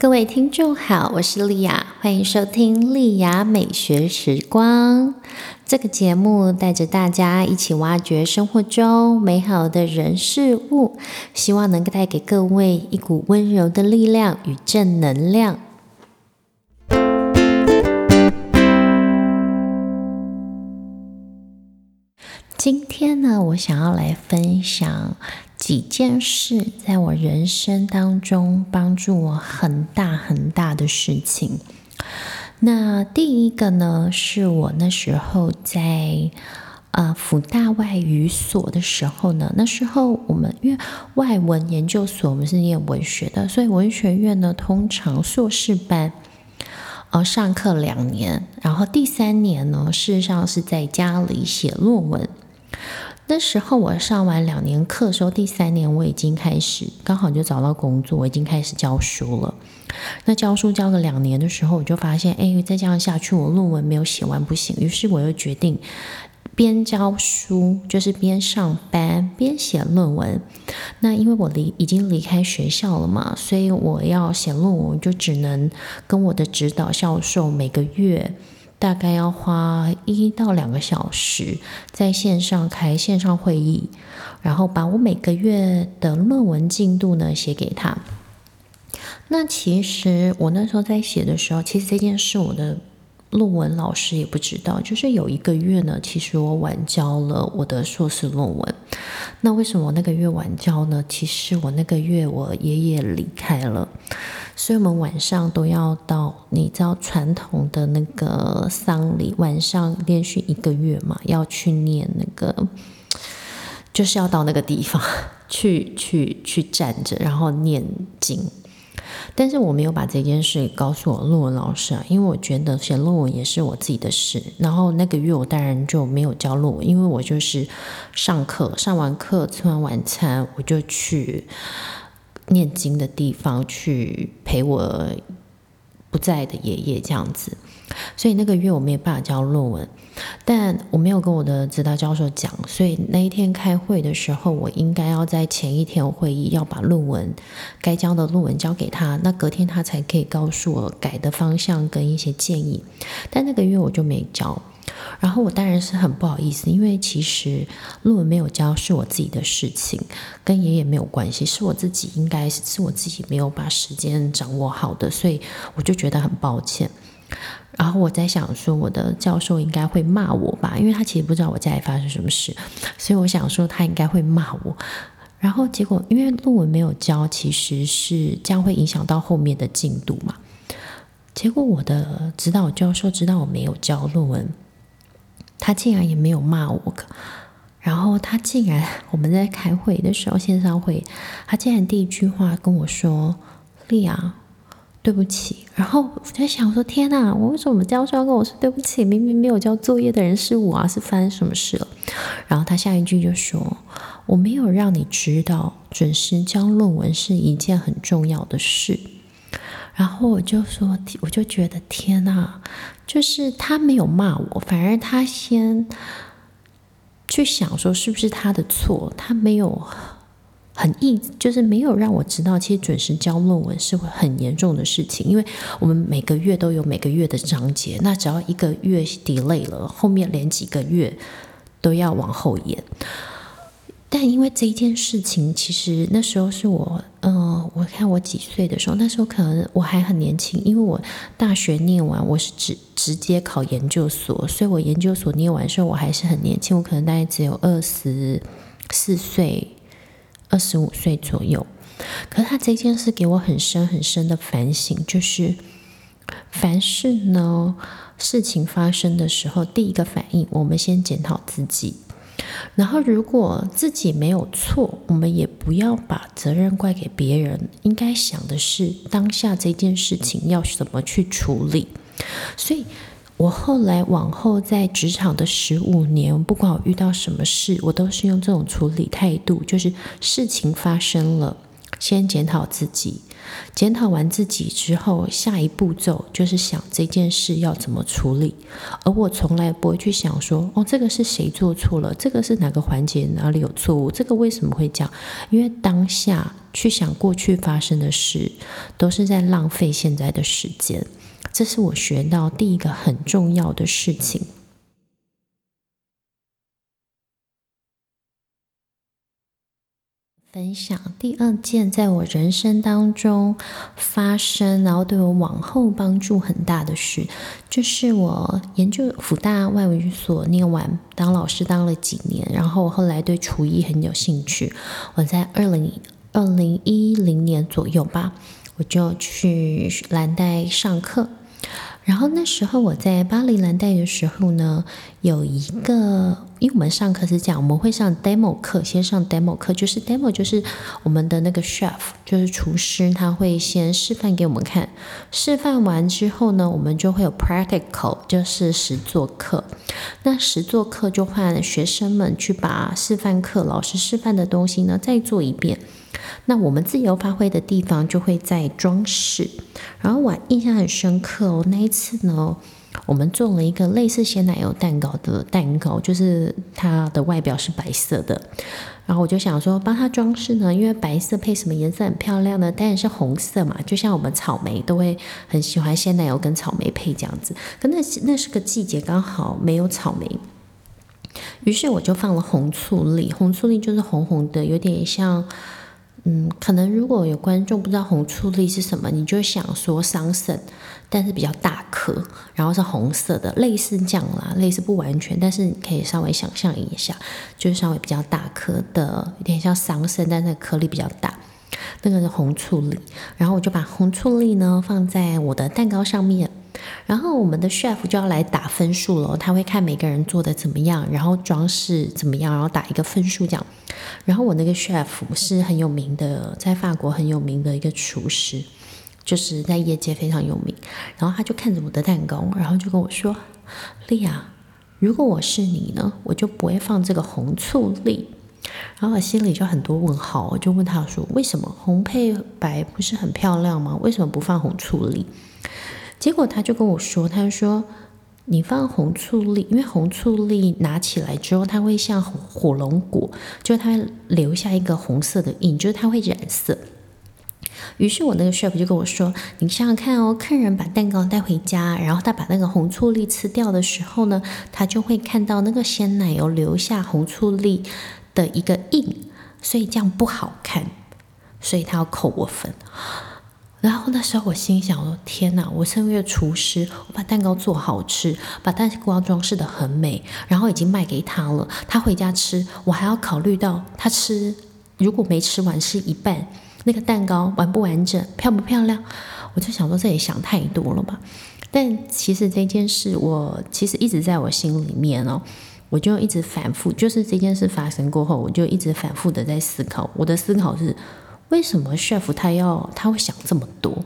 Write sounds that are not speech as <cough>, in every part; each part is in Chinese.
各位听众好，我是丽雅，欢迎收听丽雅美学时光。这个节目带着大家一起挖掘生活中美好的人事物，希望能够带给各位一股温柔的力量与正能量。今天呢，我想要来分享几件事，在我人生当中帮助我很大很大的事情。那第一个呢，是我那时候在呃辅大外语所的时候呢，那时候我们因为外文研究所，我们是念文学的，所以文学院呢，通常硕士班呃上课两年，然后第三年呢，事实上是在家里写论文。那时候我上完两年课的时候，第三年我已经开始刚好就找到工作，我已经开始教书了。那教书教了两年的时候，我就发现，哎，再这样下去，我论文没有写完不行。于是我又决定边教书，就是边上班边写论文。那因为我离已经离开学校了嘛，所以我要写论文，就只能跟我的指导教授每个月。大概要花一到两个小时在线上开线上会议，然后把我每个月的论文进度呢写给他。那其实我那时候在写的时候，其实这件事我的论文老师也不知道。就是有一个月呢，其实我晚交了我的硕士论文。那为什么我那个月晚交呢？其实我那个月我爷爷离开了。所以我们晚上都要到，你知道传统的那个丧礼，晚上连续一个月嘛，要去念那个，就是要到那个地方 <laughs> 去去去站着，然后念经。但是我没有把这件事告诉我论文老师啊，因为我觉得写论文也是我自己的事。然后那个月我当然就没有交论文，因为我就是上课，上完课吃完晚餐我就去。念经的地方去陪我不在的爷爷这样子，所以那个月我没有办法交论文，但我没有跟我的指导教授讲，所以那一天开会的时候，我应该要在前一天会议要把论文该交的论文交给他，那隔天他才可以告诉我改的方向跟一些建议，但那个月我就没交。然后我当然是很不好意思，因为其实论文没有交是我自己的事情，跟爷爷没有关系，是我自己应该是我自己没有把时间掌握好的，所以我就觉得很抱歉。然后我在想说，我的教授应该会骂我吧，因为他其实不知道我家里发生什么事，所以我想说他应该会骂我。然后结果因为论文没有交，其实是将会影响到后面的进度嘛。结果我的指导教授知道我没有交论文。他竟然也没有骂我，然后他竟然 <laughs> 我们在开会的时候线上会，他竟然第一句话跟我说：“丽亚，对不起。”然后我在想说：“天哪，我为什么教授要跟我说对不起？明明没有交作业的人是我啊，是发生什么事了？”然后他下一句就说：“我没有让你知道，准时交论文是一件很重要的事。”然后我就说，我就觉得天哪，就是他没有骂我，反而他先去想说是不是他的错，他没有很意，就是没有让我知道，其实准时交论文是会很严重的事情，因为我们每个月都有每个月的章节，那只要一个月 delay 了，后面连几个月都要往后延。但因为这一件事情，其实那时候是我，嗯，我看我几岁的时候，那时候可能我还很年轻，因为我大学念完，我是直直接考研究所，所以我研究所念完时候我还是很年轻，我可能大概只有二十四岁、二十五岁左右。可是他这件事给我很深很深的反省，就是凡事呢，事情发生的时候，第一个反应，我们先检讨自己。然后，如果自己没有错，我们也不要把责任怪给别人。应该想的是当下这件事情要怎么去处理。所以，我后来往后在职场的十五年，不管我遇到什么事，我都是用这种处理态度，就是事情发生了，先检讨自己，检讨完自己之后，下一步骤就是想这件事要怎么处理。而我从来不会去想说，哦，这个是谁做错了，这个是哪个环节哪里有错误，这个为什么会这样？因为当下去想过去发生的事，都是在浪费现在的时间。这是我学到第一个很重要的事情。分享第二件在我人生当中发生，然后对我往后帮助很大的事，就是我研究福大外语所念完，当老师当了几年，然后我后来对厨艺很有兴趣。我在二零二零一零年左右吧，我就去蓝带上课。然后那时候我在巴黎蓝带的时候呢，有一个，因为我们上课是这样，我们会上 demo 课，先上 demo 课，就是 demo 就是我们的那个 chef，就是厨师，他会先示范给我们看，示范完之后呢，我们就会有 practical，就是实作课。那实作课就换学生们去把示范课老师示范的东西呢再做一遍。那我们自由发挥的地方就会在装饰，然后我印象很深刻哦。那一次呢，我们做了一个类似鲜奶油蛋糕的蛋糕，就是它的外表是白色的。然后我就想说，帮它装饰呢，因为白色配什么颜色很漂亮呢？当然是红色嘛。就像我们草莓都会很喜欢鲜奶油跟草莓配这样子。可那那是个季节，刚好没有草莓。于是我就放了红醋栗，红醋栗就是红红的，有点像。嗯，可能如果有观众不知道红醋栗是什么，你就想说桑葚，但是比较大颗，然后是红色的，类似这样啦，类似不完全，但是你可以稍微想象一下，就是稍微比较大颗的，有点像桑葚，但是颗粒比较大，那个是红醋栗。然后我就把红醋栗呢放在我的蛋糕上面。然后我们的 chef 就要来打分数了，他会看每个人做的怎么样，然后装饰怎么样，然后打一个分数这样。然后我那个 chef 是很有名的，在法国很有名的一个厨师，就是在业界非常有名。然后他就看着我的蛋糕，然后就跟我说：“丽亚，如果我是你呢，我就不会放这个红醋栗。”然后我心里就很多问号，我就问他说：“为什么红配白不是很漂亮吗？为什么不放红醋栗？”结果他就跟我说：“他说你放红醋栗，因为红醋栗拿起来之后，它会像火龙果，就它留下一个红色的印，就是它会染色。于是我那个 chef 就跟我说：你想想看哦，客人把蛋糕带回家，然后他把那个红醋栗吃掉的时候呢，他就会看到那个鲜奶油留下红醋栗的一个印，所以这样不好看，所以他要扣我分。”然后那时候我心想：说天哪！我身为厨师，我把蛋糕做好吃，把蛋糕装饰的很美，然后已经卖给他了。他回家吃，我还要考虑到他吃，如果没吃完是一半，那个蛋糕完不完整，漂不漂亮？我就想说，这也想太多了吧。但其实这件事，我其实一直在我心里面哦，我就一直反复，就是这件事发生过后，我就一直反复的在思考。我的思考是。为什么 chef 他要他会想这么多？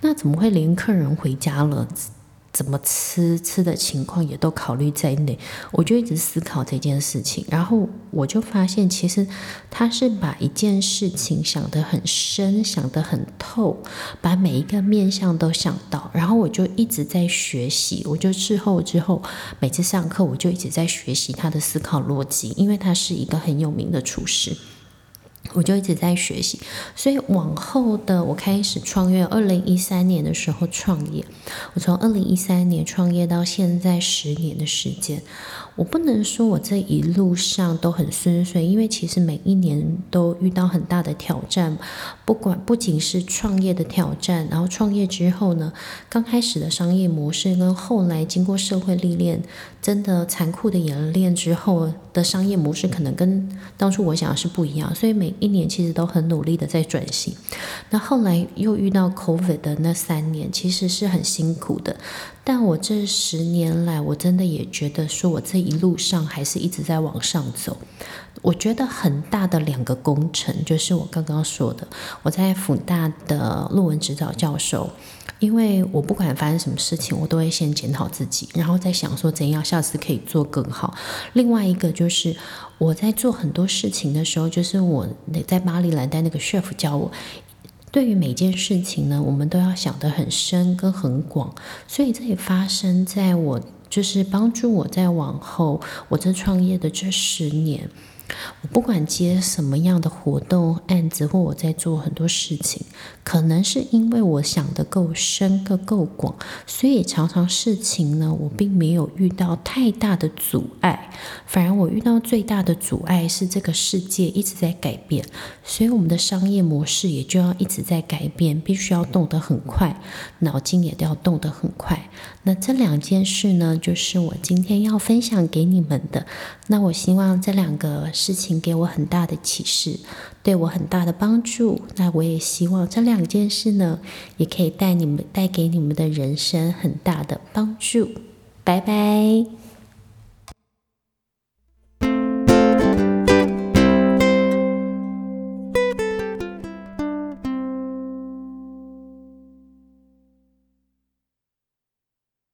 那怎么会连客人回家了怎么吃吃的情况也都考虑在内？我就一直思考这件事情，然后我就发现，其实他是把一件事情想得很深，想得很透，把每一个面向都想到。然后我就一直在学习，我就之后之后每次上课，我就一直在学习他的思考逻辑，因为他是一个很有名的厨师。我就一直在学习，所以往后的我开始创业，二零一三年的时候创业，我从二零一三年创业到现在十年的时间。我不能说我这一路上都很顺遂，因为其实每一年都遇到很大的挑战，不管不仅是创业的挑战，然后创业之后呢，刚开始的商业模式跟后来经过社会历练，真的残酷的演练之后的商业模式，可能跟当初我想的是不一样，所以每一年其实都很努力的在转型。那后来又遇到 COVID 的那三年，其实是很辛苦的。但我这十年来，我真的也觉得说，我这一路上还是一直在往上走。我觉得很大的两个工程，就是我刚刚说的，我在辅大的论文指导教授，因为我不管发生什么事情，我都会先检讨自己，然后再想说怎样下次可以做更好。另外一个就是我在做很多事情的时候，就是我在巴黎兰带那个 chef 教我。对于每件事情呢，我们都要想得很深跟很广，所以这也发生在我，就是帮助我在往后我这创业的这十年。我不管接什么样的活动案子，或我在做很多事情，可能是因为我想的够深、够够广，所以常常事情呢，我并没有遇到太大的阻碍，反而我遇到最大的阻碍是这个世界一直在改变，所以我们的商业模式也就要一直在改变，必须要动得很快，脑筋也都要动得很快。那这两件事呢，就是我今天要分享给你们的。那我希望这两个。事情给我很大的启示，对我很大的帮助。那我也希望这两件事呢，也可以带你们带给你们的人生很大的帮助。拜拜。